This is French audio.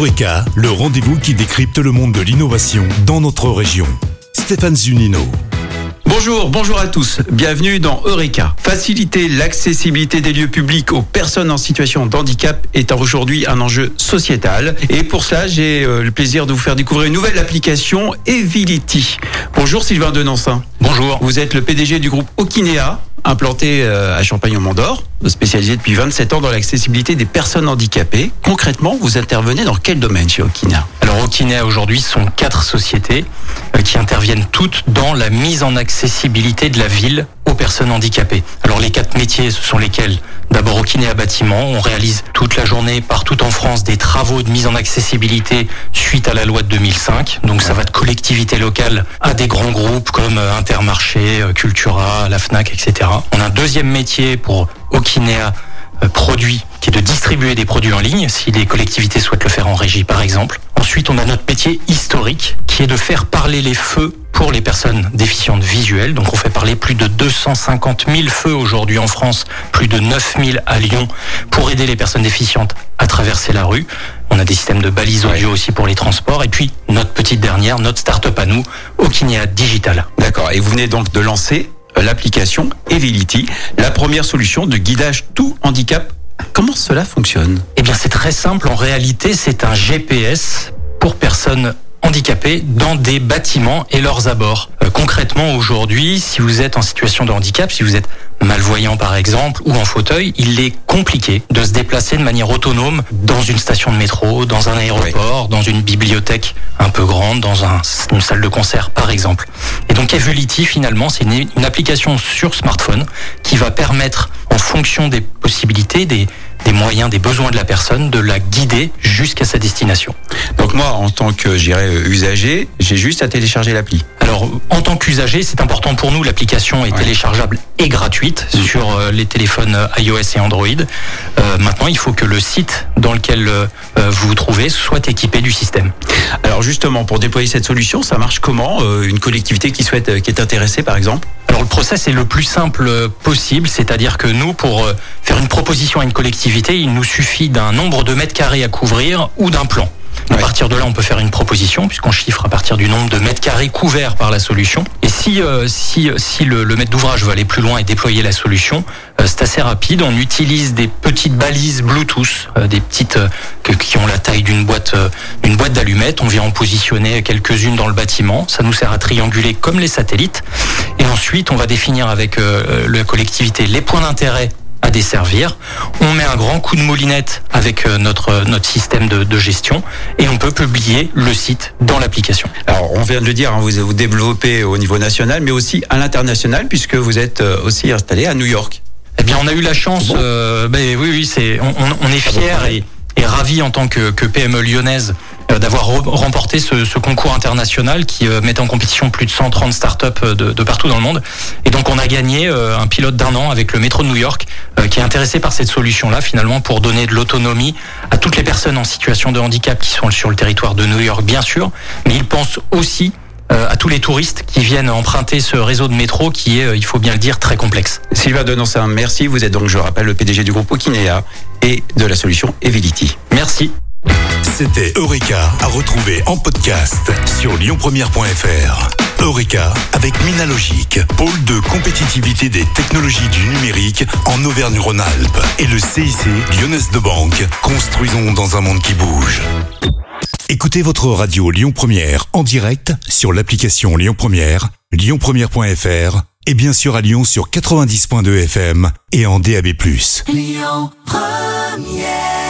Eureka, le rendez-vous qui décrypte le monde de l'innovation dans notre région. Stéphane Zunino. Bonjour, bonjour à tous. Bienvenue dans Eureka. Faciliter l'accessibilité des lieux publics aux personnes en situation de handicap est aujourd'hui un enjeu sociétal. Et pour cela, j'ai euh, le plaisir de vous faire découvrir une nouvelle application, Evility. Bonjour Sylvain Denancin. Bonjour. Vous êtes le PDG du groupe Okinea, implanté euh, à Champagne-au-Mont-d'Or, spécialisé depuis 27 ans dans l'accessibilité des personnes handicapées. Concrètement, vous intervenez dans quel domaine chez Okinea Alors Okinea aujourd'hui sont quatre sociétés euh, qui interviennent toutes dans la mise en accessibilité de la ville aux personnes handicapées. Alors les quatre métiers, ce sont lesquels? D'abord Okinea Bâtiment, on réalise toute la journée partout en France des travaux de mise en accessibilité suite à la loi de 2005. Donc ça va de collectivités locales à des grands groupes comme euh, Intermarché, euh, Cultura, la FNAC, etc. On a un deuxième métier pour Okinea euh, produit qui est de distribuer des produits en ligne si les collectivités souhaitent le faire en régie par exemple. Ensuite, on a notre métier historique qui est de faire parler les feux pour les personnes déficientes visuelles. Donc on fait parler plus de 250 000 feux aujourd'hui en France, plus de 9 000 à Lyon pour aider les personnes déficientes à traverser la rue. On a des systèmes de balises audio aussi pour les transports. Et puis notre petite dernière, notre start-up à nous, Okinea Digital. D'accord. Et vous venez donc de lancer euh, l'application Evility, la première solution de guidage tout handicap. Comment cela fonctionne? Eh bien c'est très simple. En réalité, c'est un GPS pour personnes handicapés dans des bâtiments et leurs abords. Euh, concrètement, aujourd'hui, si vous êtes en situation de handicap, si vous êtes malvoyant par exemple ou en fauteuil, il est compliqué de se déplacer de manière autonome dans une station de métro, dans un aéroport, dans une bibliothèque un peu grande, dans un, une salle de concert par exemple. Et donc Evolity finalement, c'est une, une application sur smartphone qui va permettre en fonction des possibilités, des, des moyens, des besoins de la personne, de la guider jusqu'à sa destination. Donc moi, en tant que j'irais usager, j'ai juste à télécharger l'appli. Alors, en tant qu'usager, c'est important pour nous. L'application est Ouais. téléchargeable et gratuite sur euh, les téléphones euh, iOS et Android. Euh, maintenant, il faut que le site dans lequel euh, euh, vous vous trouvez soit équipé du système. Alors justement, pour déployer cette solution, ça marche comment Euh, Une collectivité qui souhaite, euh, qui est intéressée, par exemple? Le process est le plus simple euh, possible, c'est-à-dire que nous, pour euh, faire une proposition à une collectivité, il nous suffit d'un nombre de mètres carrés à couvrir ou d'un plan. À Ouais. partir de là, on peut faire une proposition puisqu'on chiffre à partir du nombre de mètres carrés couverts par la solution. Et si euh, si si le, le maître d'ouvrage veut aller plus loin et déployer la solution, euh, c'est assez rapide. On utilise des petites balises Bluetooth, euh, des petites euh, que- qui ont la taille d'une boîte euh, d'une boîte d'allumettes. On vient en positionner quelques-unes dans le bâtiment. Ça nous sert à trianguler comme les satellites. Et ensuite, on va définir avec euh, la collectivité les points d'intérêt à desservir. On met un grand coup de moulinette avec euh, notre notre système de, de gestion et on peut publier le site dans l'application. Alors, on vient de le dire, hein, vous vous développez au niveau national, mais aussi à l'international, puisque vous êtes euh, aussi installé à New York. Eh bien, on a eu la chance. Bon. euh, ben oui, oui, c'est on, on- on est fiers et, et ravis en tant que, que PME lyonnaise euh, d'avoir re- remporté ce, ce concours international qui euh, met en compétition plus de 130 startups euh, de, de partout dans le monde. Et donc, on a gagné euh, un pilote d'un an avec le métro de New York euh, qui est intéressé par cette solution-là finalement pour donner de l'autonomie à toutes les personnes en situation de handicap qui sont sur le territoire de New York, bien sûr, mais il pense aussi euh, à tous les touristes qui viennent emprunter ce réseau de métro qui est, euh, il faut bien le dire, très complexe. Sylvain Denancin, merci. Vous êtes donc, je rappelle, le PDG du groupe Okinea et de la solution Evility. Merci. C'était Eureka à retrouver en podcast sur lyonpremière.fr. Eureka avec Minalogic, pôle de compétitivité des technologies du numérique en Auvergne-Rhône-Alpes et le CIC Lyonnaise de Banque. Construisons dans un monde qui bouge. Écoutez votre radio Lyon Première en direct sur l'application Lyon Première, lyonpremière.fr et bien sûr à Lyon sur 90.2 FM et en DAB+. Lyon Première